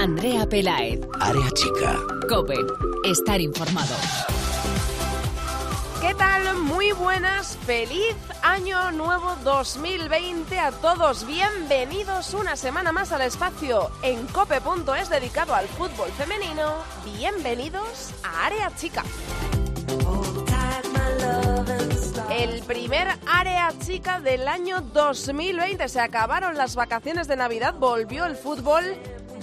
Andrea Pelaez. Área chica. Cope. Estar informado. ¿Qué tal? Muy buenas. Feliz año nuevo 2020 a todos. Bienvenidos una semana más al espacio en cope.es dedicado al fútbol femenino. Bienvenidos a Área Chica. El primer área chica del año 2020. Se acabaron las vacaciones de Navidad, volvió el fútbol,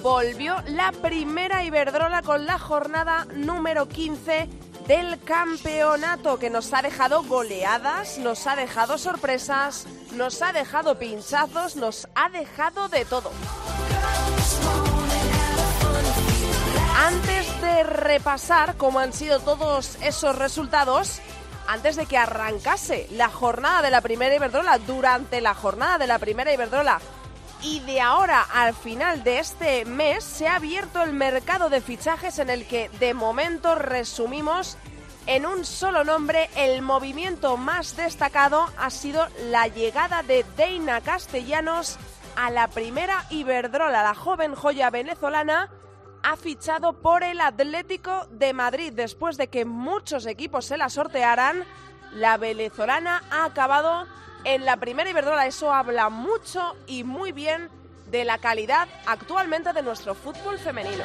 volvió la primera Iberdrola con la jornada número 15 del campeonato que nos ha dejado goleadas, nos ha dejado sorpresas, nos ha dejado pinchazos, nos ha dejado de todo. Antes de repasar cómo han sido todos esos resultados, antes de que arrancase la jornada de la primera Iberdrola, durante la jornada de la primera Iberdrola y de ahora al final de este mes se ha abierto el mercado de fichajes en el que de momento resumimos en un solo nombre el movimiento más destacado ha sido la llegada de Deina Castellanos a la primera Iberdrola, la joven joya venezolana ha fichado por el Atlético de Madrid. Después de que muchos equipos se la sortearan, la venezolana ha acabado en la primera Iberdrola. Eso habla mucho y muy bien de la calidad actualmente de nuestro fútbol femenino.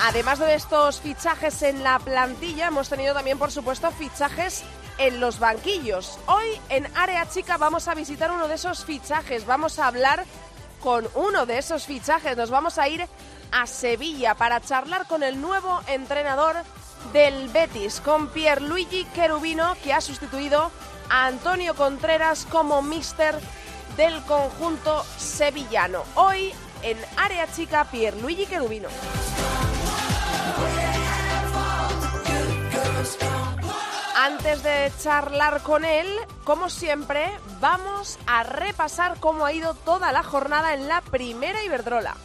Además de estos fichajes en la plantilla, hemos tenido también, por supuesto, fichajes en los banquillos. Hoy en Área Chica vamos a visitar uno de esos fichajes, vamos a hablar con uno de esos fichajes, nos vamos a ir a Sevilla para charlar con el nuevo entrenador del Betis, con Pierluigi Cherubino, que ha sustituido a Antonio Contreras como mister del conjunto sevillano. Hoy en Área Chica, Pierluigi Cherubino. Antes de charlar con él, como siempre, vamos a repasar cómo ha ido toda la jornada en la primera Iberdrola.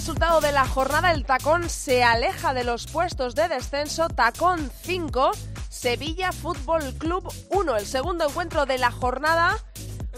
Resultado de la jornada, el tacón se aleja de los puestos de descenso, tacón 5, Sevilla Fútbol Club 1. El segundo encuentro de la jornada,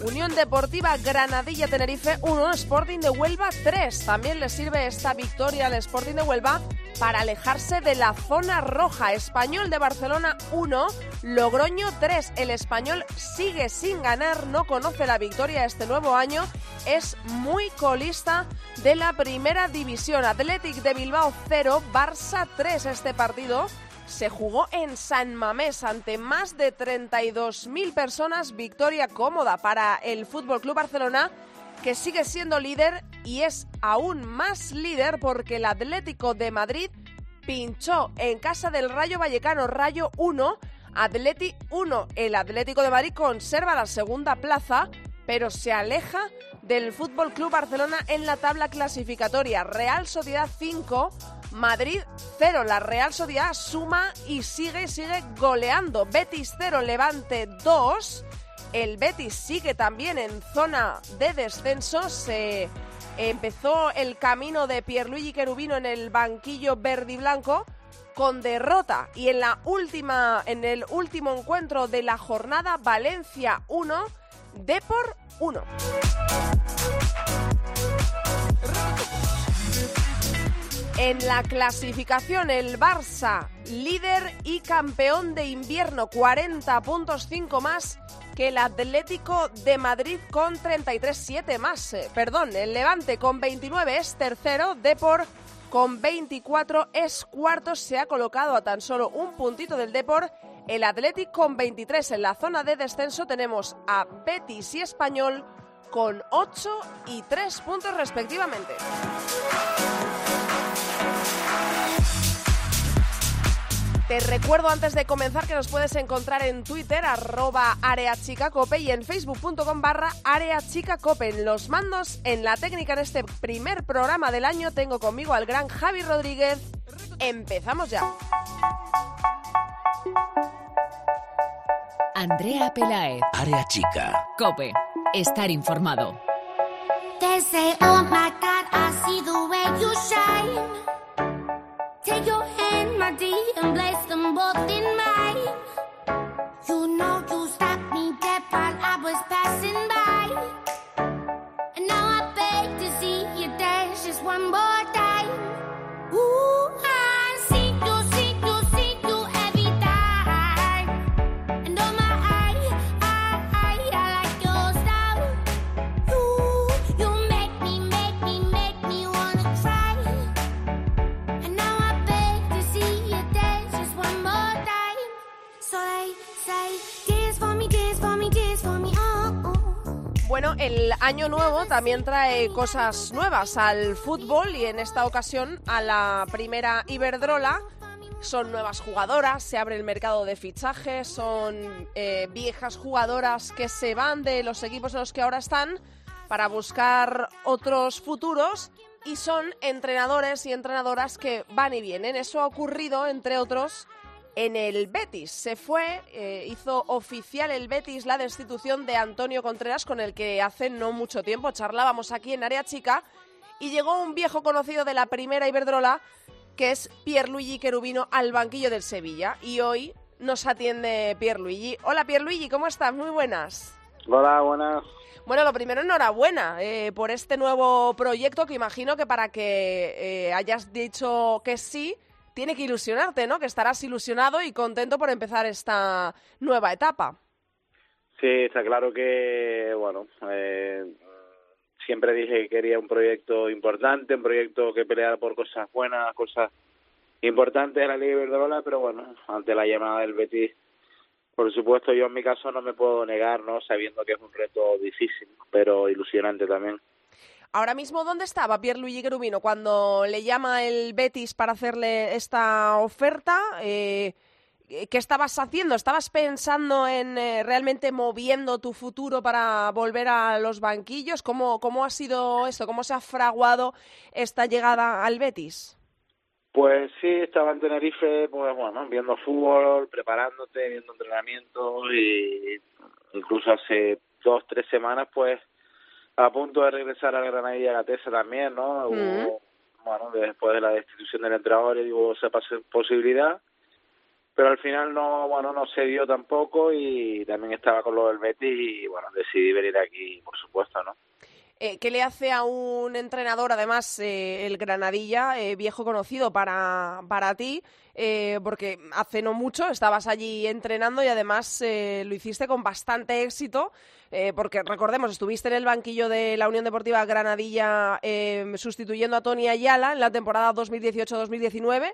Unión Deportiva Granadilla Tenerife 1, Sporting de Huelva 3. También le sirve esta victoria al Sporting de Huelva para alejarse de la zona roja. Español de Barcelona 1, Logroño 3. El español sigue sin ganar, no conoce la victoria este nuevo año, es muy colista de la primera división. Athletic de Bilbao 0, Barça 3. Este partido se jugó en San Mamés ante más de 32.000 personas. Victoria cómoda para el Fútbol Club Barcelona que sigue siendo líder y es aún más líder porque el Atlético de Madrid pinchó en casa del Rayo Vallecano Rayo 1, Atleti 1. El Atlético de Madrid conserva la segunda plaza, pero se aleja del Fútbol Club Barcelona en la tabla clasificatoria. Real Sociedad 5, Madrid 0. La Real Sociedad suma y sigue sigue goleando. Betis 0, Levante 2. El Betis sigue también en zona de descenso. Se empezó el camino de Pierluigi Cherubino en el banquillo verde y blanco con derrota y en la última en el último encuentro de la jornada Valencia 1 Depor 1. En la clasificación el Barça líder y campeón de invierno 40 puntos 5 más que el Atlético de Madrid con 33-7 más. Eh, perdón, el Levante con 29 es tercero, Depor con 24 es cuarto, se ha colocado a tan solo un puntito del Depor. El Atlético con 23 en la zona de descenso tenemos a Betis y Español con 8 y 3 puntos respectivamente. Te recuerdo antes de comenzar que nos puedes encontrar en Twitter, arroba areachicacope y en facebook.com barra areachicacope. En los mandos, en la técnica en este primer programa del año, tengo conmigo al gran Javi Rodríguez. Empezamos ya. Andrea Pelaez. Área chica. Cope. Estar informado. They say, oh my God, I see the way you shine. Take your body and place them both in my Bueno, el año nuevo también trae cosas nuevas al fútbol y en esta ocasión a la primera Iberdrola. Son nuevas jugadoras, se abre el mercado de fichajes, son eh, viejas jugadoras que se van de los equipos en los que ahora están para buscar otros futuros y son entrenadores y entrenadoras que van y vienen. Eso ha ocurrido, entre otros, en el Betis. Se fue, eh, hizo oficial el Betis la destitución de Antonio Contreras, con el que hace no mucho tiempo charlábamos aquí en Área Chica, y llegó un viejo conocido de la primera Iberdrola, que es Pierluigi Cherubino, al banquillo del Sevilla. Y hoy nos atiende Pierluigi. Hola Pierluigi, ¿cómo estás? Muy buenas. Hola, buenas. Bueno, lo primero, enhorabuena eh, por este nuevo proyecto que imagino que para que eh, hayas dicho que sí, tiene que ilusionarte, ¿no? Que estarás ilusionado y contento por empezar esta nueva etapa. Sí, está claro que, bueno, eh, siempre dije que quería un proyecto importante, un proyecto que peleara por cosas buenas, cosas importantes de la Liga Iberdrola, pero bueno, ante la llamada del Betis, por supuesto, yo en mi caso no me puedo negar, ¿no? Sabiendo que es un reto difícil, pero ilusionante también. Ahora mismo, ¿dónde estaba Pierluigi Cherubino cuando le llama el Betis para hacerle esta oferta? Eh, ¿Qué estabas haciendo? ¿Estabas pensando en eh, realmente moviendo tu futuro para volver a los banquillos? ¿Cómo, ¿Cómo ha sido esto? ¿Cómo se ha fraguado esta llegada al Betis? Pues sí, estaba en Tenerife, pues bueno, viendo fútbol, preparándote, viendo entrenamientos y incluso hace dos, tres semanas, pues a punto de regresar a Granadilla Gatesa también, ¿no? Mm. Hubo, bueno, después de la destitución del entrenador, hubo esa posibilidad, pero al final no, bueno, no se dio tampoco y también estaba con lo del Betis y bueno, decidí venir aquí, por supuesto, ¿no? Eh, ¿Qué le hace a un entrenador, además, eh, el Granadilla, eh, viejo conocido para, para ti? Porque hace no mucho estabas allí entrenando y además lo hiciste con bastante éxito, porque recordemos, estuviste en el banquillo de la Unión Deportiva Granadilla sustituyendo a Tony Ayala en la temporada 2018-2019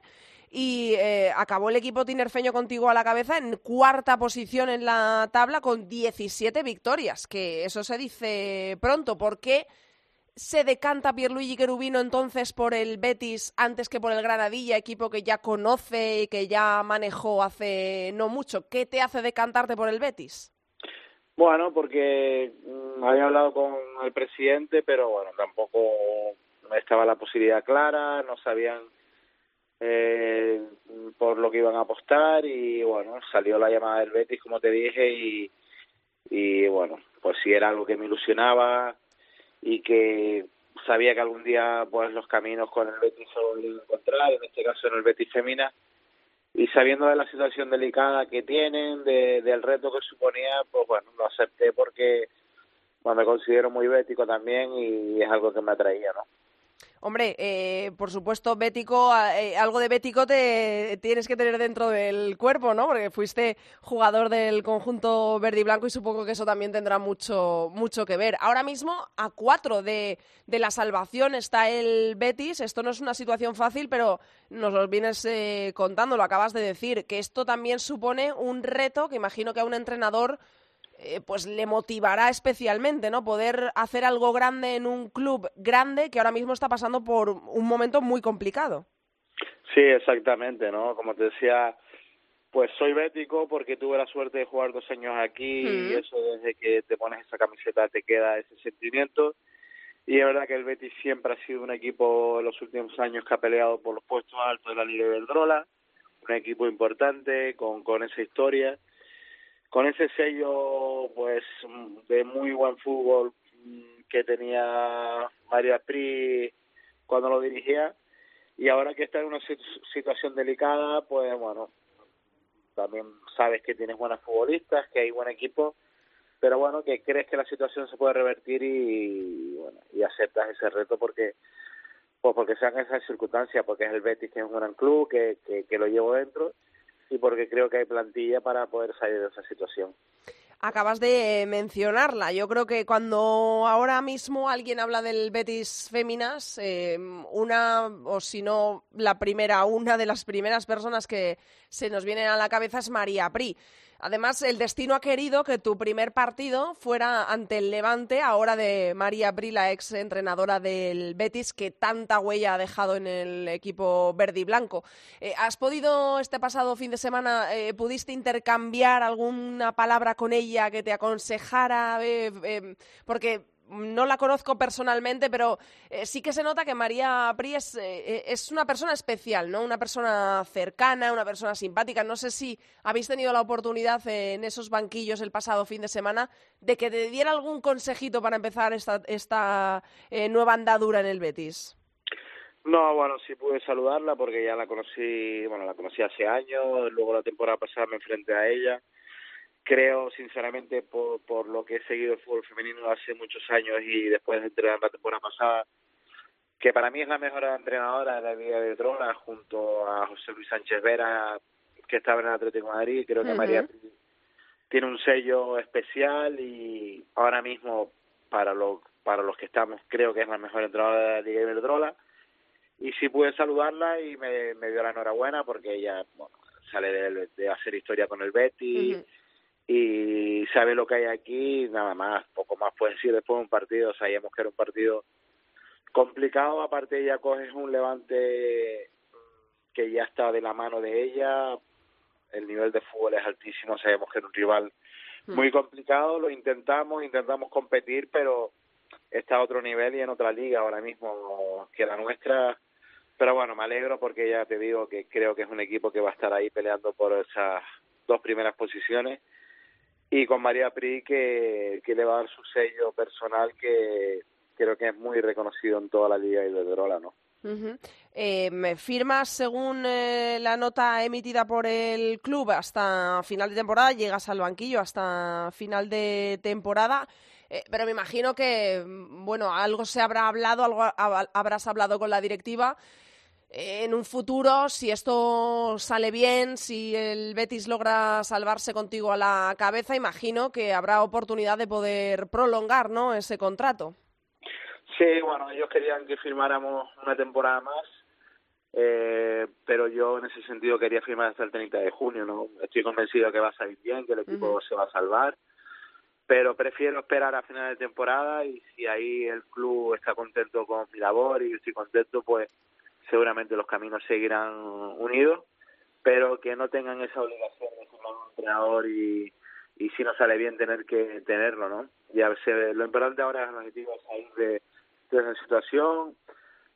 y eh, acabó el equipo tinerfeño contigo a la cabeza en cuarta posición en la tabla con 17 victorias, que eso se dice pronto. ¿Por qué se decanta Pierluigi Cherubino entonces por el Betis antes que por el Granadilla, equipo que ya conoce y que ya manejó hace no mucho? ¿Qué te hace decantarte por el Betis? Bueno, porque mm, había hablado con el presidente, pero bueno, tampoco estaba la posibilidad clara, no sabían eh, por lo que iban a apostar y bueno, salió la llamada del Betis, como te dije, y, y bueno, pues sí era algo que me ilusionaba y que sabía que algún día pues los caminos con el Betis se volvían a encontrar, en este caso en el Betis Femina, y sabiendo de la situación delicada que tienen, de, del reto que suponía, pues bueno, lo acepté porque bueno, me considero muy bético también y es algo que me atraía, ¿no? Hombre, eh, por supuesto, bético, eh, algo de bético te tienes que tener dentro del cuerpo, ¿no? Porque fuiste jugador del conjunto verde y blanco y supongo que eso también tendrá mucho, mucho que ver. Ahora mismo, a cuatro de, de la salvación está el Betis. Esto no es una situación fácil, pero nos lo vienes eh, contando, lo acabas de decir, que esto también supone un reto que imagino que a un entrenador eh, pues le motivará especialmente, ¿no? Poder hacer algo grande en un club grande que ahora mismo está pasando por un momento muy complicado. Sí, exactamente, ¿no? Como te decía, pues soy bético porque tuve la suerte de jugar dos años aquí y Mm. eso desde que te pones esa camiseta te queda ese sentimiento. Y es verdad que el Betis siempre ha sido un equipo en los últimos años que ha peleado por los puestos altos de la Liga Iberdrola, un equipo importante con, con esa historia. Con ese sello pues de muy buen fútbol que tenía María Pri cuando lo dirigía. Y ahora que está en una situación delicada pues bueno también sabes que tienes buenas futbolistas que hay buen equipo pero bueno que crees que la situación se puede revertir y bueno y aceptas ese reto porque pues porque sean esas circunstancias porque es el Betis que es un gran club que, que lo llevo dentro y porque creo que hay plantilla para poder salir de esa situación. Acabas de mencionarla. Yo creo que cuando ahora mismo alguien habla del Betis Féminas, eh, una, o si no la primera, una de las primeras personas que se nos viene a la cabeza es María Pri. Además, el destino ha querido que tu primer partido fuera ante el Levante, ahora de María Brila, ex entrenadora del Betis, que tanta huella ha dejado en el equipo verde y blanco. Eh, ¿Has podido este pasado fin de semana, eh, pudiste intercambiar alguna palabra con ella que te aconsejara? Eh, porque no la conozco personalmente, pero eh, sí que se nota que María Pri es, eh, es, una persona especial, ¿no? Una persona cercana, una persona simpática. No sé si habéis tenido la oportunidad en esos banquillos el pasado fin de semana de que te diera algún consejito para empezar esta, esta eh, nueva andadura en el Betis. No, bueno, sí pude saludarla porque ya la conocí, bueno, la conocí hace años, luego la temporada pasada me enfrenté a ella creo sinceramente por, por lo que he seguido el fútbol femenino hace muchos años y después de entrenar la temporada pasada que para mí es la mejor entrenadora de la Liga de Drogas junto a José Luis Sánchez Vera que estaba en el Atlético de Madrid. Creo que María tiene un sello especial y ahora mismo para los para los que estamos creo que es la mejor entrenadora de la Liga de Iberdrola y sí pude saludarla y me, me dio la enhorabuena porque ella bueno, sale de, de hacer historia con el Betty y sabe lo que hay aquí, nada más, poco más puede decir. Después de un partido, sabíamos que era un partido complicado, aparte ella coge un levante que ya está de la mano de ella, el nivel de fútbol es altísimo, sabemos que era un rival hmm. muy complicado, lo intentamos, intentamos competir, pero está a otro nivel y en otra liga ahora mismo que la nuestra, pero bueno, me alegro porque ya te digo que creo que es un equipo que va a estar ahí peleando por esas dos primeras posiciones y con María Pri que, que le va a dar su sello personal que creo que es muy reconocido en toda la liga y de Drola, ¿no? eh, me firmas según eh, la nota emitida por el club hasta final de temporada, llegas al banquillo hasta final de temporada. Eh, pero me imagino que, bueno, algo se habrá hablado, algo habrás hablado con la directiva en un futuro, si esto sale bien, si el Betis logra salvarse contigo a la cabeza, imagino que habrá oportunidad de poder prolongar ¿no? ese contrato. Sí, bueno, ellos querían que firmáramos una temporada más, eh, pero yo en ese sentido quería firmar hasta el 30 de junio. no Estoy convencido que va a salir bien, que el equipo se va a salvar, pero prefiero esperar a final de temporada y si ahí el club está contento con mi labor y yo estoy contento, pues seguramente los caminos seguirán unidos, pero que no tengan esa obligación de formar un entrenador y, y si no sale bien tener que tenerlo, ¿no? Ya se, lo importante ahora es el objetivo salir de, de esa situación,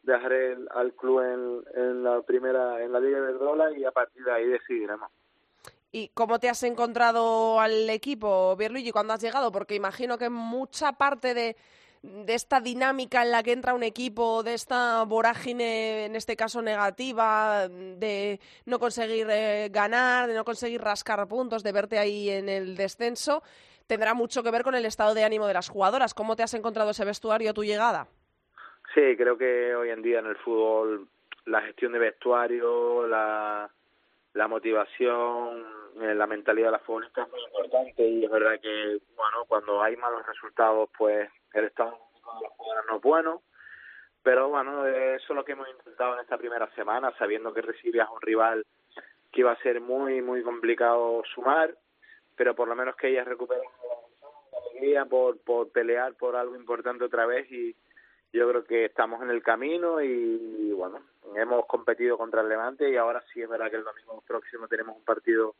dejar el, al club en, en, la primera, en la Liga de Drola y a partir de ahí decidiremos. ¿Y cómo te has encontrado al equipo, Pierluigi, cuando has llegado? Porque imagino que mucha parte de, de esta dinámica en la que entra un equipo, de esta vorágine, en este caso negativa, de no conseguir eh, ganar, de no conseguir rascar puntos, de verte ahí en el descenso, tendrá mucho que ver con el estado de ánimo de las jugadoras. ¿Cómo te has encontrado ese vestuario a tu llegada? Sí, creo que hoy en día en el fútbol la gestión de vestuario, la, la motivación, eh, la mentalidad de las futbolistas es muy importante y es verdad que, bueno, cuando hay malos resultados, pues el estado de los jugadores no es bueno, pero bueno, eso es lo que hemos intentado en esta primera semana, sabiendo que recibías un rival que iba a ser muy, muy complicado sumar, pero por lo menos que ellas recuperen la alegría por, por pelear por algo importante otra vez y yo creo que estamos en el camino y, bueno, hemos competido contra el Levante y ahora sí es verdad que el domingo próximo tenemos un partido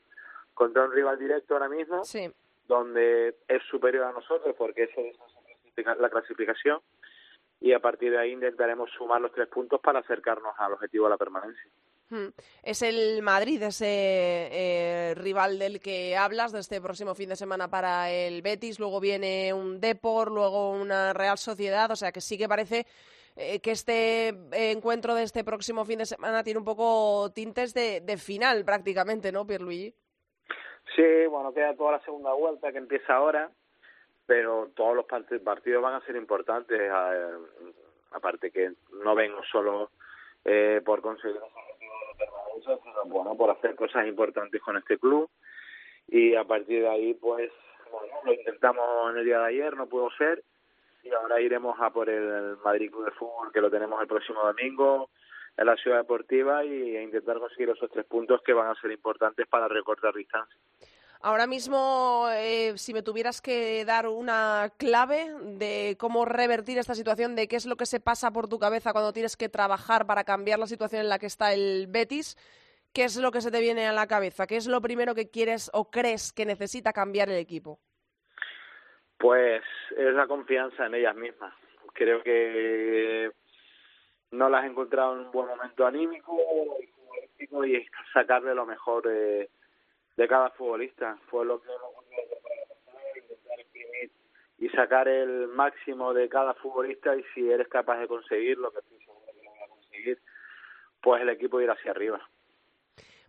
contra un rival directo ahora mismo, donde es superior a nosotros porque eso es la clasificación y a partir de ahí intentaremos sumar los tres puntos para acercarnos al objetivo de la permanencia. Hmm. Es el Madrid, ese eh, rival del que hablas de este próximo fin de semana para el Betis. Luego viene un Depor, luego una Real Sociedad. O sea que sí que parece eh, que este encuentro de este próximo fin de semana tiene un poco tintes de, final prácticamente, ¿no, Pierluigi? Sí, bueno, queda toda la segunda vuelta que empieza ahora, pero todos los partidos van a ser importantes, aparte que no vengo solo eh, por conseguir sino bueno, por hacer cosas importantes con este club y a partir de ahí pues bueno, lo intentamos en el día de ayer, no pudo ser y ahora iremos a por el Madrid Club de Fútbol que lo tenemos el próximo domingo en la ciudad deportiva y a intentar conseguir esos tres puntos que van a ser importantes para recortar distancia. Ahora mismo, eh, si me tuvieras que dar una clave de cómo revertir esta situación, de qué es lo que se pasa por tu cabeza cuando tienes que trabajar para cambiar la situación en la que está el Betis, ¿qué es lo que se te viene a la cabeza? ¿Qué es lo primero que quieres o crees que necesita cambiar el equipo? Pues es la confianza en ellas mismas. Creo que no las he encontrado en un buen momento anímico y y sacarle lo mejor de, de cada futbolista. Fue lo que intentar imprimir y sacar el máximo de cada futbolista y si eres capaz de conseguirlo, que estoy seguro que lo voy a conseguir, pues el equipo irá hacia arriba.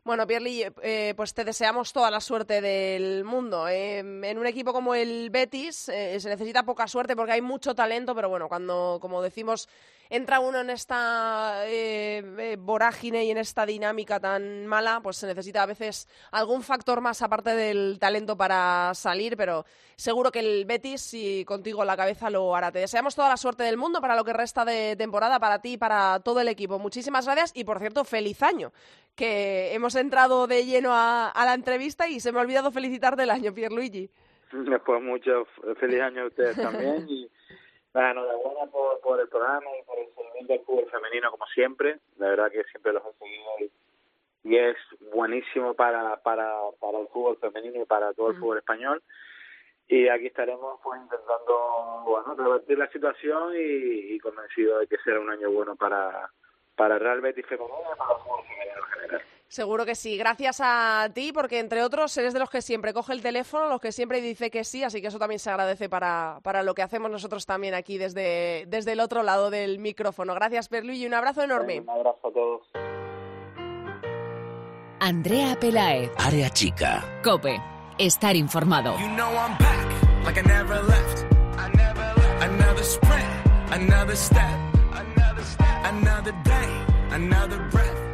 Bueno, Pierli, eh, pues te deseamos toda la suerte del mundo. Eh, en un equipo como el Betis eh, se necesita poca suerte porque hay mucho talento, pero bueno, cuando, como decimos, entra uno en esta eh, eh, vorágine y en esta dinámica tan mala, pues se necesita a veces algún factor más aparte del talento para salir, pero seguro que el Betis, y contigo la cabeza, lo hará. Te deseamos toda la suerte del mundo para lo que resta de temporada, para ti y para todo el equipo. Muchísimas gracias y, por cierto, feliz año, que hemos entrado de lleno a, la entrevista y se me ha olvidado felicitarte el año, Pierluigi. Pues mucho feliz año a ustedes también Bueno, enhorabuena por, por el programa y por el seguimiento del fútbol femenino, como siempre. La verdad que siempre los he seguido y, es buenísimo para, para, para el fútbol femenino y para todo el fútbol español. Y aquí estaremos pues intentando bueno, revertir la situación y, y convencido de que será un año bueno para, para el Real Betis femenino y para el fútbol femenino en general. Seguro que sí. Gracias a ti, porque entre otros eres de los que siempre coge el teléfono, los que siempre dice que sí, así que eso también se agradece para, para lo que hacemos nosotros también aquí desde, desde el otro lado del micrófono. Gracias, Perlu, y un abrazo enorme. Un abrazo a todos. Andrea Pelaez. Área chica. Cope. Estar informado. You know I'm back, like I never left. I never left. Another sprint, another step. Another step. Another day, another breath.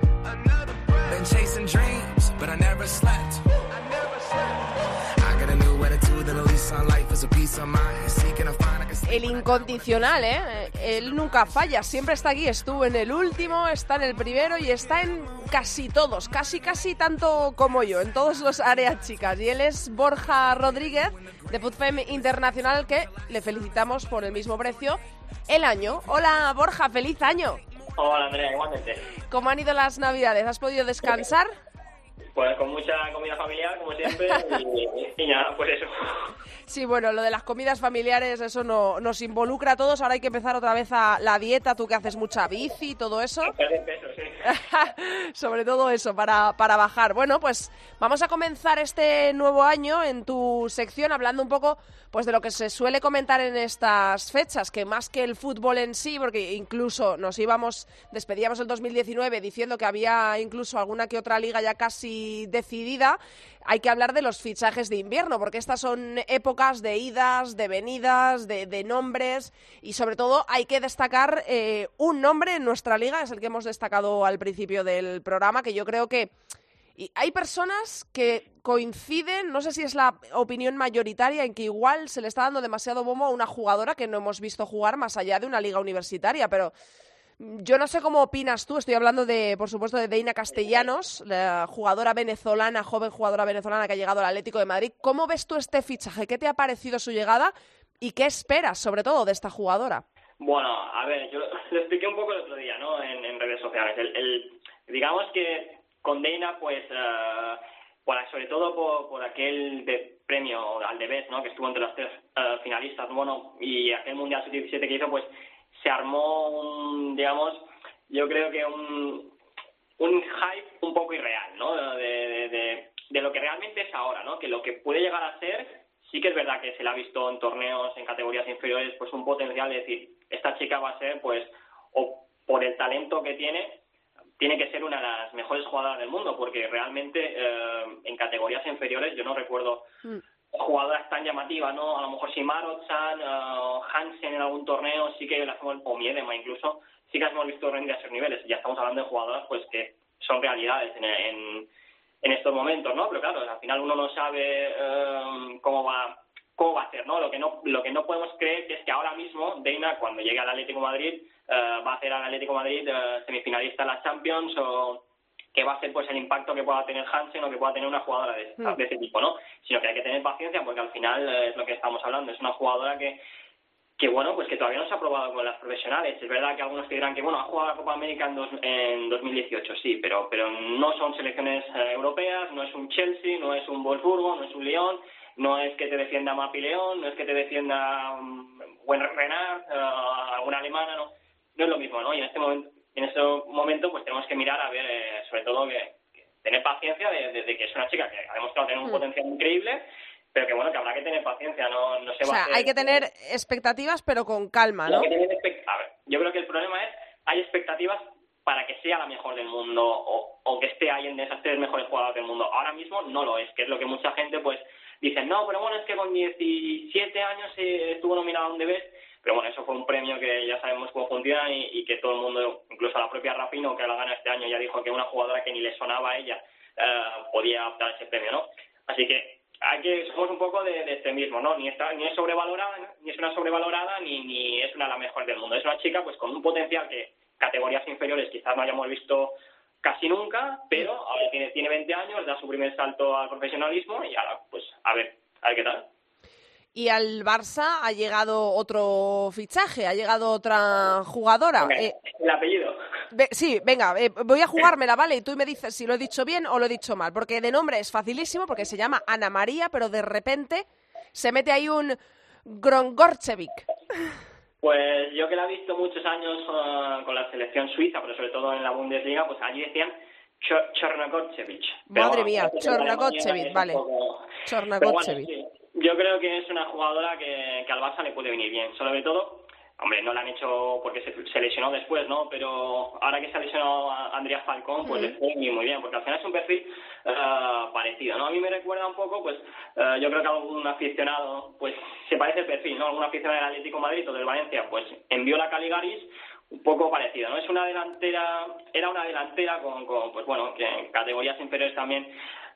El incondicional, ¿eh? Él nunca falla, siempre está aquí. Estuvo en el último, está en el primero y está en casi todos, casi casi tanto como yo, en todos los áreas chicas. Y él es Borja Rodríguez de FoodFem Internacional, que le felicitamos por el mismo precio el año. Hola Borja, feliz año. Hola Andrea, igualmente. ¿Cómo han ido las navidades? ¿Has podido descansar? Pues con mucha comida familiar, como siempre, y, nada, pues eso. Sí, bueno, lo de las comidas familiares, eso no, nos involucra a todos. Ahora hay que empezar otra vez a la dieta, tú que haces mucha bici y todo eso. Peso, sí. Sobre todo eso, para, para bajar. Bueno, pues vamos a comenzar este nuevo año en tu sección hablando un poco pues de lo que se suele comentar en estas fechas, que más que el fútbol en sí, porque incluso nos íbamos, despedíamos el 2019 diciendo que había incluso alguna que otra liga ya casi decidida, hay que hablar de los fichajes de invierno, porque estas son épocas de idas, de venidas, de, nombres y sobre todo hay que destacar eh, un nombre en nuestra liga, es el que hemos destacado al principio del programa, que yo creo que hay personas que coinciden, no sé si es la opinión mayoritaria, en que igual se le está dando demasiado bombo a una jugadora que no hemos visto jugar más allá de una liga universitaria, pero yo no sé cómo opinas tú, estoy hablando de, por supuesto, de Deina Castellanos, la jugadora venezolana, joven jugadora venezolana que ha llegado al Atlético de Madrid. ¿Cómo ves tú este fichaje? ¿Qué te ha parecido su llegada y qué esperas, sobre todo, de esta jugadora? Bueno, a ver, yo lo expliqué un poco el otro día, ¿no? En, redes sociales. el, digamos que condena pues uh, sobre todo por, por aquel de premio al Debes, ¿no? que estuvo entre las tres eh, finalistas bueno y aquel mundial sub-17 que hizo pues se armó un digamos yo creo que un un hype un poco irreal, ¿no? De, de, de, lo que realmente es ahora, ¿no? Que lo que puede llegar a ser, sí que es verdad que se le ha visto en torneos, en categorías inferiores, pues un potencial de decir, esta chica va a ser, pues, o por el talento que tiene, tiene que ser una de las mejores jugadoras del mundo, porque realmente eh, en categorías inferiores yo no recuerdo mm. Jugadoras tan llamativas, ¿no? A lo mejor si Marochan, uh, Hansen en algún torneo, sí que las hemos, o Miedema incluso, sí que hemos visto rendir a esos niveles. Ya estamos hablando de jugadoras pues que son realidades en, en, estos momentos, ¿no? Pero claro, al final uno no sabe eh, cómo va cómo va a ser, ¿no? Lo que no lo que no podemos creer es que ahora mismo Deina cuando llegue al Atlético Madrid eh, va a hacer al Atlético Madrid eh, semifinalista en las Champions o que va a ser pues el impacto que pueda tener Hansen o que pueda tener una jugadora de, mm. de ese tipo, ¿no? Sino que hay que tener paciencia porque al final es lo que estamos hablando, es una jugadora que que bueno, pues que todavía no se ha probado con las profesionales. Es verdad que algunos te dirán que, bueno, ha jugado la Copa América en, dos, en 2018, sí, pero, pero no son selecciones eh, europeas, no es un Chelsea, no es un Wolfsburgo, no es un Lyon, no es que te defienda Mapi León, no es que te defienda um, buen Renard, uh, alguna alemana, no, no es lo mismo, ¿no? Y en este momento, en este momento pues tenemos que mirar a ver, eh, sobre todo, que, tener paciencia de, de, que es una chica que ha demostrado tener un mm. potencial increíble pero que bueno, que habrá que tener paciencia, no, no se va o sea, hay que tener expectativas, pero con calma, ¿no? a ver, yo creo que el problema es, hay expectativas para que sea la mejor del mundo o, o que esté ahí en esas tres mejores jugadoras del mundo. Ahora mismo no lo es, que es lo que mucha gente pues dice, no, pero bueno, es que con 17 años estuvo nominada a un debes, pero bueno, eso fue un premio que ya sabemos cómo funciona y, que todo el mundo, incluso la propia Rapino, que la gana este año, ya dijo que una jugadora que ni le sonaba a ella eh, podía optar ese premio, ¿no? Así que hay que somos un poco de, de extremismo, ¿no? Ni está ni es sobrevalorada, ni es una sobrevalorada ni, ni es una la mejor del mundo. Es una chica pues con un potencial que categorías inferiores quizás no hayamos visto casi nunca, pero ahora tiene tiene 20 años, da su primer salto al profesionalismo y ahora pues a ver, a ver qué tal. Y al Barça ha llegado otro fichaje, ha llegado otra jugadora. Eh, el apellido. sí, venga, eh, voy a jugármela, ¿vale? Y tú me dices si lo he dicho bien o lo he dicho mal. Porque de nombre es facilísimo, porque se llama Ana María, pero de repente se mete ahí un Grongorcevic. Pues yo que la he visto muchos años uh, con la selección suiza, pero sobre todo en la Bundesliga, pues allí decían Chornogorcevic. Madre mía, Chornogorcevic, vale. Chornogorcevic. Yo creo que es una jugadora que, que al Barça le puede venir bien, sobre todo Hombre, no la han hecho porque se, lesionó después, ¿no? Pero ahora que se ha lesionado a Andrea Falcón, pues le fue muy, bien, porque al final es un perfil eh, parecido, ¿no? A mí me recuerda un poco, pues, uh, yo creo que algún aficionado, pues, se parece el perfil, ¿no? Algún aficionado del Atlético Madrid o del Valencia, pues, envió la Caligaris un poco parecido, ¿no? Es una delantera, era una delantera con, con pues, bueno, que en categorías inferiores también,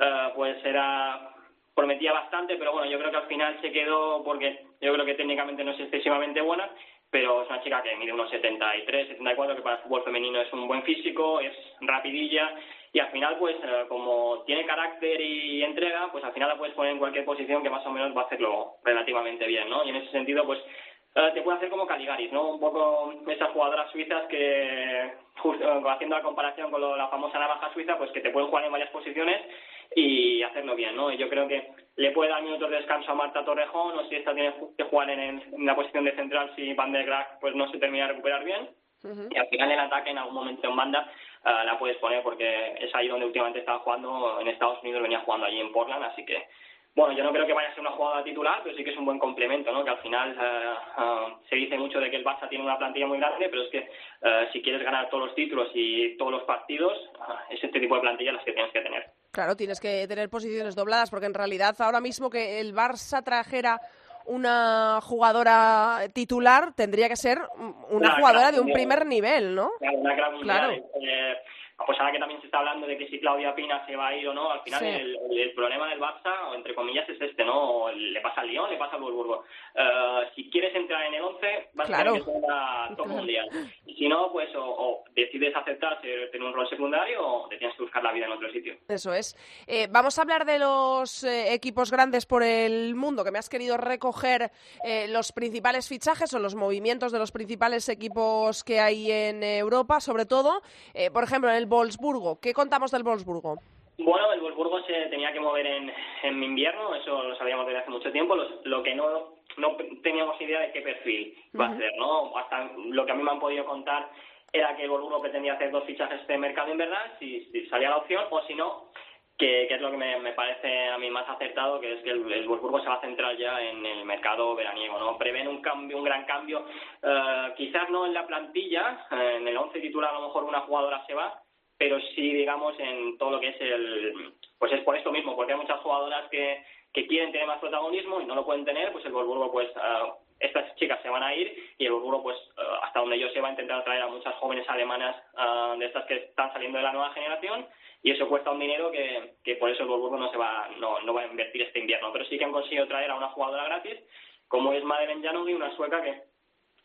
uh, pues, era prometía bastante, pero bueno, yo creo que al final se quedó porque yo creo que técnicamente no es excesivamente buena pero es una chica que mide unos 73, 74, que para el fútbol femenino es un buen físico, es rapidilla y al final, pues eh, como tiene carácter y entrega, pues al final la puedes poner en cualquier posición que más o menos va a hacerlo relativamente bien, ¿no? Y en ese sentido, pues eh, te puede hacer como Caligaris, ¿no? Un poco esas jugadoras suizas que, justo, eh, haciendo la comparación con la famosa navaja suiza, pues que te pueden jugar en varias posiciones y hacerlo bien, ¿no? Y yo creo que le puede dar minutos de descanso a Marta Torrejón, o si esta tiene que jugar en, en la posición de central si Van der Graag pues no se termina de recuperar bien. Y al final el ataque en algún momento en banda uh, la puedes poner porque es ahí donde últimamente estaba jugando en Estados Unidos, venía jugando allí en Portland, así que bueno, yo no creo que vaya a ser una jugada titular, pero sí que es un buen complemento, ¿no? Que al final uh, uh, se dice mucho de que el Barça tiene una plantilla muy grande, pero es que si quieres ganar todos los títulos y todos los partidos, es este tipo de plantillas las que tienes que tener. Claro, tienes que tener posiciones dobladas, porque en realidad ahora mismo que el Barça trajera una jugadora titular, tendría que ser una jugadora de un primer nivel, ¿no? Claro, una gran claro. Eh, pues ahora que también se está hablando de que si Claudia Pina se va a ir o no, al final el, problema del Barça, entre comillas, es este, ¿no? Le pasa al Lyon, le pasa al Wolfsburgo. Uh, si quieres entrar en el 11, vas a tener que a top mundial. Y si no, pues o, decides aceptar tener un rol secundario o te tienes que buscar la vida en otro sitio. Eso es. Eh, vamos a hablar de los eh, equipos grandes por el mundo, que me has querido recoger eh, los principales fichajes o los movimientos de los principales equipos que hay en Europa, sobre todo, por ejemplo, en el Wolfsburgo. ¿Qué contamos del Wolfsburgo? Bueno, el Wolfsburgo se tenía que mover en, en invierno, eso lo sabíamos desde hace mucho tiempo. lo que no, no teníamos idea de qué perfil va a ser, ¿no? Hasta lo que a mí me han podido contar era que el Wolfsburgo pretendía hacer dos fichajes de mercado invernal, si, si salía la opción, o si no, que, que es lo que me, me, parece a mí más acertado, que es que el, el Wolfsburgo se va a centrar ya en el mercado veraniego, ¿no? Prevén un cambio, un gran cambio, eh, quizás no en la plantilla, en el once titular a lo mejor una jugadora se va, pero sí, digamos, en todo lo que es el... Pues es por esto mismo, porque hay muchas jugadoras que, que quieren tener más protagonismo y no lo pueden tener, pues el Wolfsburgo, pues... Uh, estas chicas se van a ir y el Wolfsburgo, pues uh, hasta donde yo se va a intentar traer a muchas jóvenes alemanas uh, de estas que están saliendo de la nueva generación y eso cuesta un dinero que, que por eso el Wolfsburgo no se va no, no va a invertir este invierno. Pero sí que han conseguido traer a una jugadora gratis como es Madeleine Janogy una sueca que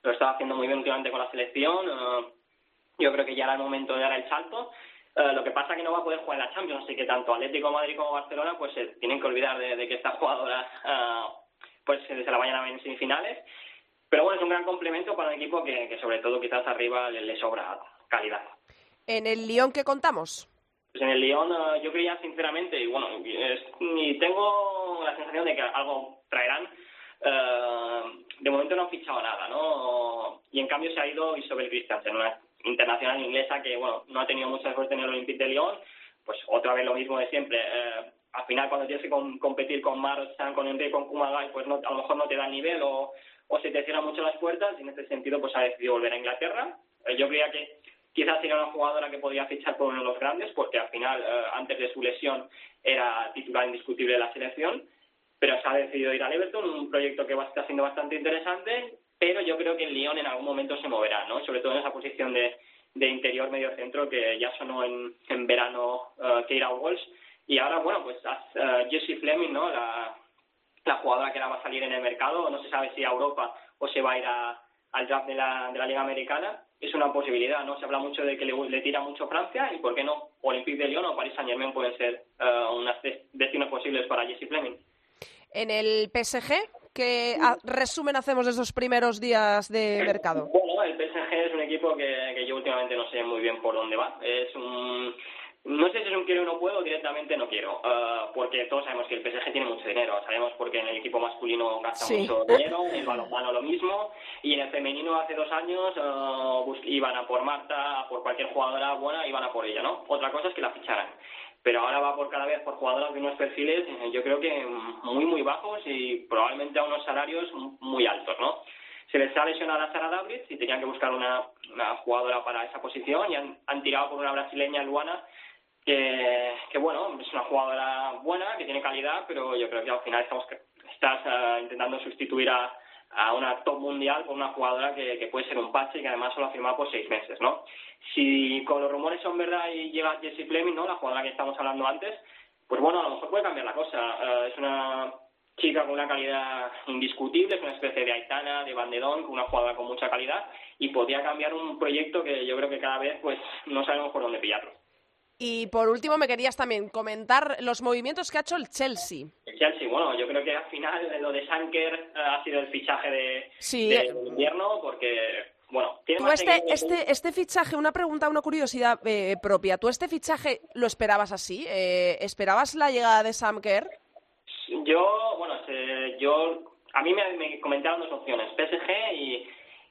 lo está haciendo muy bien últimamente con la selección yo creo que ya era el momento de dar el salto Uh, lo que pasa es que no va a poder jugar en la Champions, así que tanto Atlético Madrid como Barcelona pues se tienen que olvidar de, de que esta jugadora uh, pues se la vayan a ver en semifinales. Pero bueno, es un gran complemento para un equipo que, que sobre todo quizás arriba le, le, sobra calidad. ¿En el Lyon qué contamos? Pues en el Lyon uh, yo creía sinceramente, y bueno, es, y tengo la sensación de que algo traerán. Uh, de momento no han fichado nada, ¿no? Y en cambio se ha ido Isabel Christiansen, una internacional inglesa que, bueno, no ha tenido mucha suerte en el Olympique de Lyon, pues otra vez lo mismo de siempre. Uh, al final cuando tienes que com competir con Marchan, con Enrique, con Kumagai, pues no, a lo mejor no te da nivel o, o se te cierran mucho las puertas y en este sentido pues ha decidido volver a Inglaterra. Eh, yo creía que quizás era una jugadora que podía fichar por uno de los grandes porque al final, eh, antes de su lesión, era titular indiscutible de la selección, pero se ha decidido ir al Everton, un proyecto que va, está siendo bastante interesante, pero yo creo que el Lyon en algún momento se moverá, ¿no? Sobre todo en esa posición de, de interior medio centro que ya sonó en, en verano uh, Keira Walsh y ahora, bueno, pues uh, Jessie Fleming, ¿no? La, jugadora que ahora va a salir en el mercado, no se sabe si a Europa o se va a ir a, al draft de la, Liga Americana, es una posibilidad, ¿no? Se habla mucho de que le, le tira mucho Francia y, ¿por qué no? Olympique de Lyon o Paris Saint-Germain pueden ser uh, unas destinos posibles para Jessie Fleming. En el PSG, ¿qué resumen hacemos de esos primeros días de mercado? Bueno, el PSG es un equipo que, que yo últimamente no sé muy bien por dónde va. Es un no sé si es un quiero o no puedo, directamente no quiero, uh, porque todos sabemos que el PSG tiene mucho dinero, sabemos porque en el equipo masculino gasta sí. mucho dinero, en el balonmano lo mismo, y en el femenino hace dos años uh, iban a por Marta, a por cualquier jugadora buena, iban a por ella, ¿no? Otra cosa es que la ficharan. Pero ahora va por cada vez por jugadoras de unos perfiles, eh, yo creo que muy, muy bajos y probablemente a unos salarios muy altos, ¿no? se les ha lesionado a Sara David y tenían que buscar una, una jugadora para esa posición y han, han tirado por una brasileña, Luana, que, que bueno, es una jugadora buena, que tiene calidad, pero yo creo que al final estamos estás uh, intentando sustituir a, a una top mundial por una jugadora que, que puede ser un pache y que además solo ha firmado por seis meses, ¿no? Si con los rumores son verdad y llega Jessie Fleming, ¿no? La jugadora que estamos hablando antes, pues bueno, a lo mejor puede cambiar la cosa. Uh, es una chica con una calidad indiscutible, es una especie de Aitana, de Bandedón, una jugadora con mucha calidad y podría cambiar un proyecto que yo creo que cada vez pues no sabemos por dónde pillarlo. Y por último, me querías también comentar los movimientos que ha hecho el Chelsea. El Chelsea, bueno, yo creo que al final lo de Sanker eh, ha sido el fichaje de, sí. de invierno, porque, bueno, tiene ¿Tú este, este, este fichaje, una pregunta, una curiosidad eh, propia, ¿tú este fichaje lo esperabas así? Eh, ¿Esperabas la llegada de Sam Kerr? Yo, bueno, yo, a mí me, me comentaron dos opciones, PSG y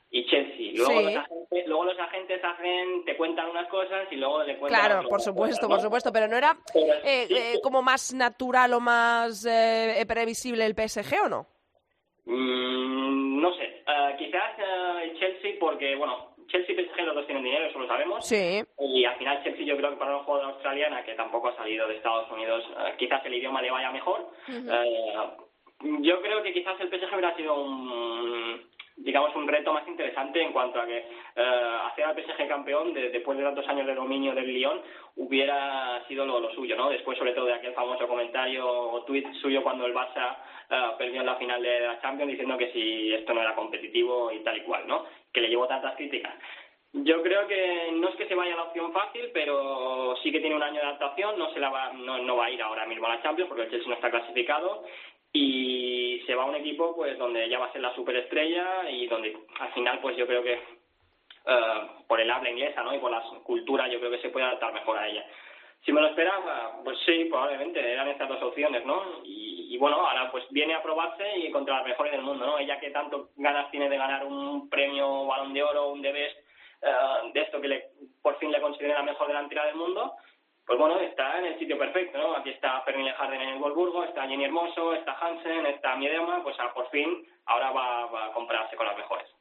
y Chelsea. Luego, sí. los agentes, luego los agentes hacen, te cuentan unas cosas y luego le cuentan Claro, por supuesto, por supuesto, pero ¿no era pero, eh, sí, eh, como más natural o más eh, previsible el PSG o no? Mm, no sé, uh, quizás uh, el Chelsea porque, bueno, Chelsea y PSG los dos tienen dinero, eso lo sabemos. Sí. Y al final Chelsea yo creo que para una jugadora australiana que tampoco ha salido de Estados Unidos, uh, quizás el idioma le vaya mejor. Uh -huh. Yo creo que quizás el PSG hubiera sido un digamos, un reto más interesante en cuanto a que uh, hacer al PSG campeón de, después de tantos años de dominio del Lyon hubiera sido lo, suyo, ¿no? Después, sobre todo, de aquel famoso comentario o tweet suyo cuando el Barça uh, perdió en la final de la Champions diciendo que si esto no era competitivo y tal y cual, ¿no? Que le llevó tantas críticas. Yo creo que no es que se vaya a la opción fácil, pero sí que tiene un año de adaptación, no se la va, no, no va a ir ahora mismo a la Champions porque el Chelsea no está clasificado y se va a un equipo pues donde ella va a ser la superestrella y donde al final pues yo creo que uh, por el habla inglesa ¿no? y por la cultura yo creo que se puede adaptar mejor a ella. Si me lo esperaba, pues sí, probablemente eran estas dos opciones, ¿no? Y, y, bueno, ahora pues viene a probarse y contra las mejores del mundo, ¿no? Ella que tanto ganas tiene de ganar un premio balón de oro, un de best, eh, de esto que le, por fin le considera la mejor delantera del mundo, pues bueno, está en el sitio perfecto, ¿no? Aquí está Pernille Harden en el Wolfsburgo, está Jenny Hermoso, está Hansen, está Miedema, pues ah, por fin ahora va, va a compararse con las mejores.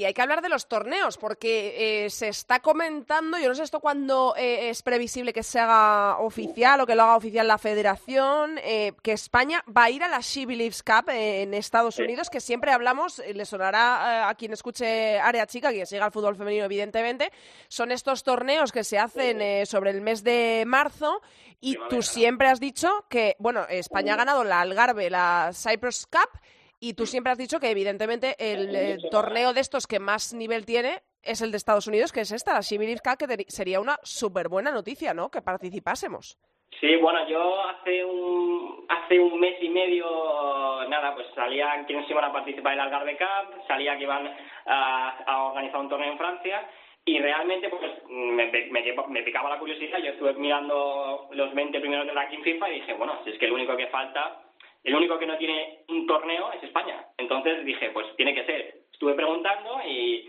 Y hay que hablar de los torneos, porque eh, se está comentando, yo no sé esto cuándo eh, es previsible que se haga oficial o que lo haga oficial la federación, eh, que España va a ir a la She Believes Cup eh, en Estados. Unidos, que siempre hablamos, eh, le sonará a quien escuche Área Chica, que siga el fútbol femenino evidentemente, son estos torneos que se hacen eh, sobre el mes de marzo y tú siempre has dicho que, bueno, España ha ganado la Algarve, la Cyprus Cup, y tú siempre has dicho que evidentemente el eh, torneo de estos que más nivel tiene es el de Estados Unidos, que es esta, la Cup, que sería una súper buena noticia, ¿no? Que participásemos. Sí, bueno, yo hace un hace un mes y medio, nada, pues salía quienes iban a participar en el Algarve Cup, salía que iban a, a organizar un torneo en Francia y realmente pues me, me, me picaba la curiosidad. Yo estuve mirando los 20 primeros del ranking FIFA y dije, bueno, si es que el único que falta, el único que no tiene un torneo es España. Entonces dije, pues tiene que ser. Estuve preguntando y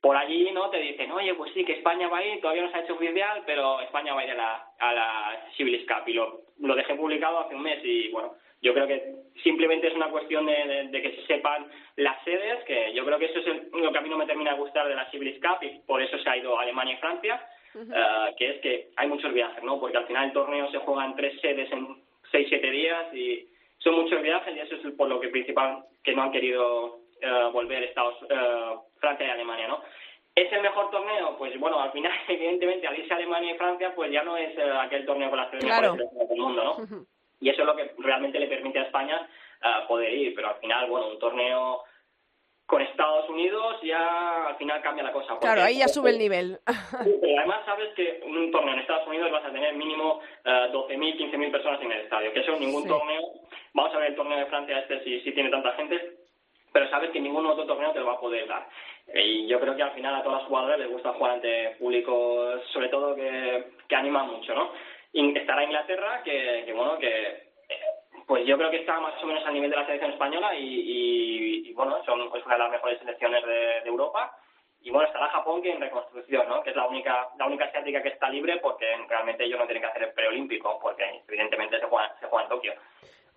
por allí no te dicen, oye, pues sí, que España va a ir, todavía no se ha hecho oficial, pero España va a ir a la, a la Civilis Cup y lo, lo dejé publicado hace un mes y bueno, yo creo que simplemente es una cuestión de, de- de que se sepan las sedes, que yo creo que eso es el- lo que a mí no me termina de gustar de la Civilis Cup y por eso se ha ido a Alemania y Francia, eh, que es que hay muchos viajes, ¿no? Porque al final el torneo se juega en tres sedes en seis, siete días y son muchos viajes y eso es por lo que principal que no han querido eh, volver Estados eh, Francia y Alemania, ¿no? ¿Es el mejor torneo? Pues bueno, al final, evidentemente, al irse a Alemania y Francia, pues ya no es eh, aquel torneo con las tres Claro. mejores del mundo, ¿no? Y eso es lo que realmente le permite a España eh, poder ir, pero al final, bueno, un torneo con Estados Unidos ya al final cambia la cosa. Claro, ahí ya sube el nivel. Pero además sabes que un torneo en Estados Unidos vas a tener mínimo eh, 12.000, 15.000 personas en el estadio, que eso ningún Sí. torneo, vamos a ver el torneo de Francia este si, si tiene tanta gente, pero sabes que ningún otro torneo te lo va a poder dar. Y yo creo que al final a todas las jugadoras les gusta jugar ante públicos, sobre todo que, que animan mucho, ¿no? Y estará Inglaterra, que, que bueno, que pues yo creo que está más o menos al nivel de la selección española y, y- y, bueno, son, es una de las mejores selecciones de, de Europa. Y bueno, estará Japón que en reconstrucción, ¿no? Que es la única, la única asiática que está libre porque realmente ellos no tienen que hacer el preolímpico, porque evidentemente se juega, se juega en Tokio.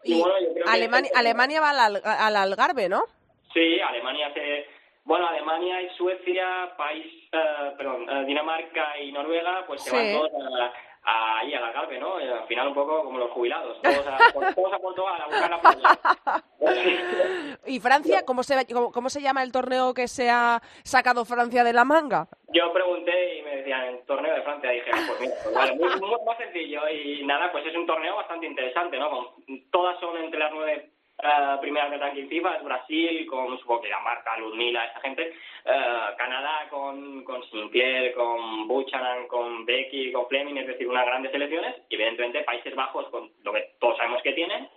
Y bueno, yo creo que- Alemania, Alemania va al, Al- al Algarve, ¿no? Sí, Alemania se... Bueno, Alemania y Suecia, país, eh, perdón, eh, Dinamarca y Noruega, pues se Sí. van todos a, a- ahí al Algarve, ¿no? Y al final un poco como los jubilados, todos a, todos a Portugal a buscar la playa. ¿Y Francia? ¿Cómo se, cómo, cómo se llama el torneo que se ha sacado Francia de la manga? Yo pregunté y me decían, el torneo de Francia, dije, pues mira, pues vale, muy, muy más sencillo y nada, pues es un torneo bastante interesante, ¿no? Con- todas son entre las nueve eh, primeras del ranking FIFA, es Brasil, con supongo que Dinamarca, Ludmila, esa gente, eh, Canadá con, con Sinclair, con Buchanan, con Becky, con Fleming, es decir, unas grandes selecciones, y evidentemente Países Bajos con lo que todos sabemos que tienen,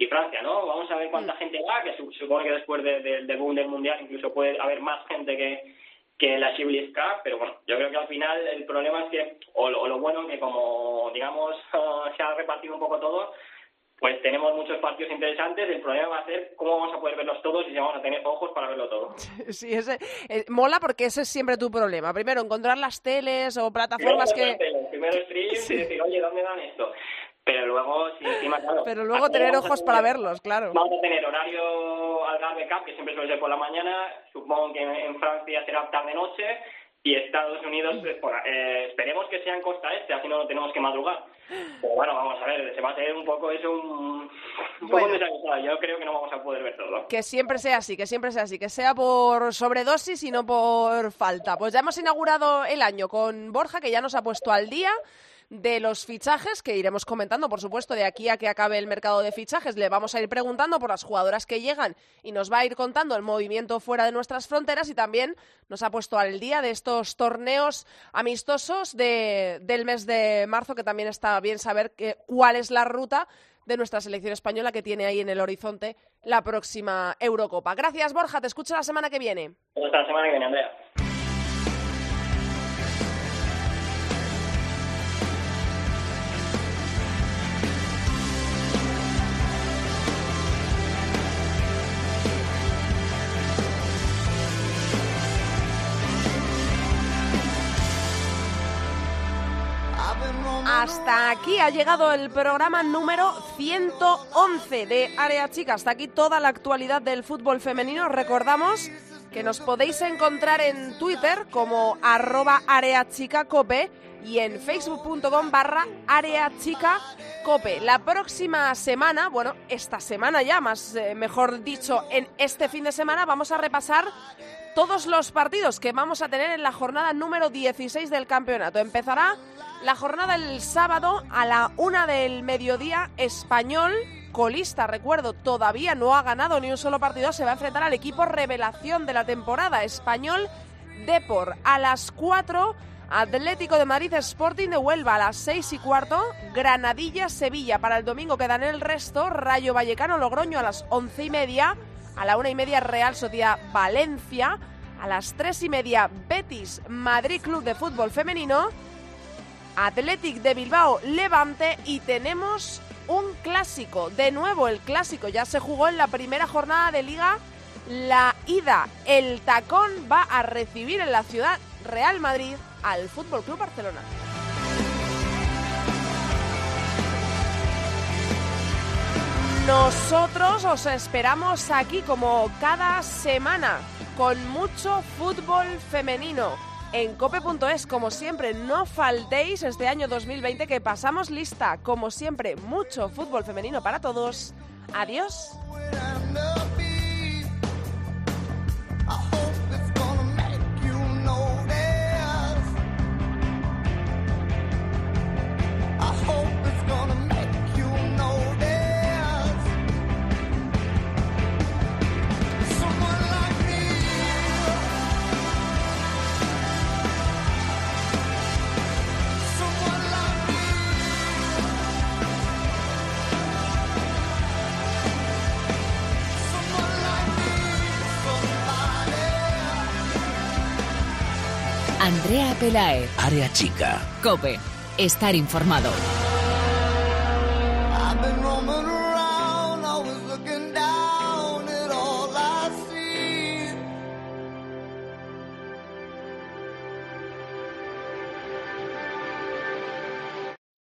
y Francia, ¿no? Vamos a ver cuánta gente va, que su- supone que después de- de- del boom del Mundial incluso puede haber más gente que, que la Chiblis Cup, pero bueno, yo creo que al final el problema es que, o lo, o lo bueno que como, digamos, se ha repartido un poco todo, pues tenemos muchos partidos interesantes, el problema va a ser cómo vamos a poder verlos todos y si vamos a tener ojos para verlo todo. Sí, ese, eh, mola porque ese es siempre tu problema. Primero, encontrar las teles o plataformas que... Primero, primero stream y decir, oye, ¿dónde dan esto? Pero luego, si encima, claro... Pero luego tener ojos para verlos, claro. Vamos a tener horario Algarve Cup, que siempre suele ser por la mañana. Supongo que en, en Francia será tarde-noche. Y Estados Unidos, pues, eh, esperemos que sea en costa este, así no tenemos que madrugar. Pero bueno, vamos a ver, se va a hacer un poco eso, un, un poco Bueno. desaguisado. Yo creo que no vamos a poder ver todo. Que siempre sea así, que siempre sea así, que sea por sobredosis y no por falta. Pues ya hemos inaugurado el año con Borja, que ya nos ha puesto al día de los fichajes, que iremos comentando, por supuesto, de aquí a que acabe el mercado de fichajes. Le vamos a ir preguntando por las jugadoras que llegan y nos va a ir contando el movimiento fuera de nuestras fronteras y también nos ha puesto al día de estos torneos amistosos de- del mes de marzo, que también está bien saber que- cuál es la ruta de nuestra selección española que tiene ahí en el horizonte la próxima Eurocopa. Gracias, Borja. Te escucho la semana que viene. Hasta la semana que viene, Andrea. Hasta aquí ha llegado el programa número 111 de Área Chica. Hasta aquí toda la actualidad del fútbol femenino. Recordamos que nos podéis encontrar en Twitter como arroba areachicacope y en facebook.com barra areachicacope. La próxima semana, bueno, esta semana ya, más eh, mejor dicho, en este fin de semana vamos a repasar todos los partidos que vamos a tener en la jornada número 16 del campeonato. Empezará la jornada el sábado a la una del mediodía español. Colista, recuerdo, todavía no ha ganado ni un solo partido. Se va a enfrentar al equipo revelación de la temporada español Depor. A las 4, Atlético de Madrid Sporting de Huelva. A las 6 y cuarto, Granadilla Sevilla. Para el domingo quedan el resto. Rayo Vallecano Logroño a las once y media. A la una y media, Real Sociedad Valencia. A las tres y media, Betis Madrid Club de Fútbol Femenino. Athletic de Bilbao Levante y tenemos un clásico. De nuevo el clásico ya se jugó en la primera jornada de liga. La ida, el tacón va a recibir en la ciudad Real Madrid al Fútbol Club Barcelona. Nosotros os esperamos aquí como cada semana con mucho fútbol femenino en cope.es, como siempre, no faltéis este año 2020 que pasamos lista, como siempre, mucho fútbol femenino para todos. Adiós. Andrea Pelae. Área chica. Cope. Estar informado.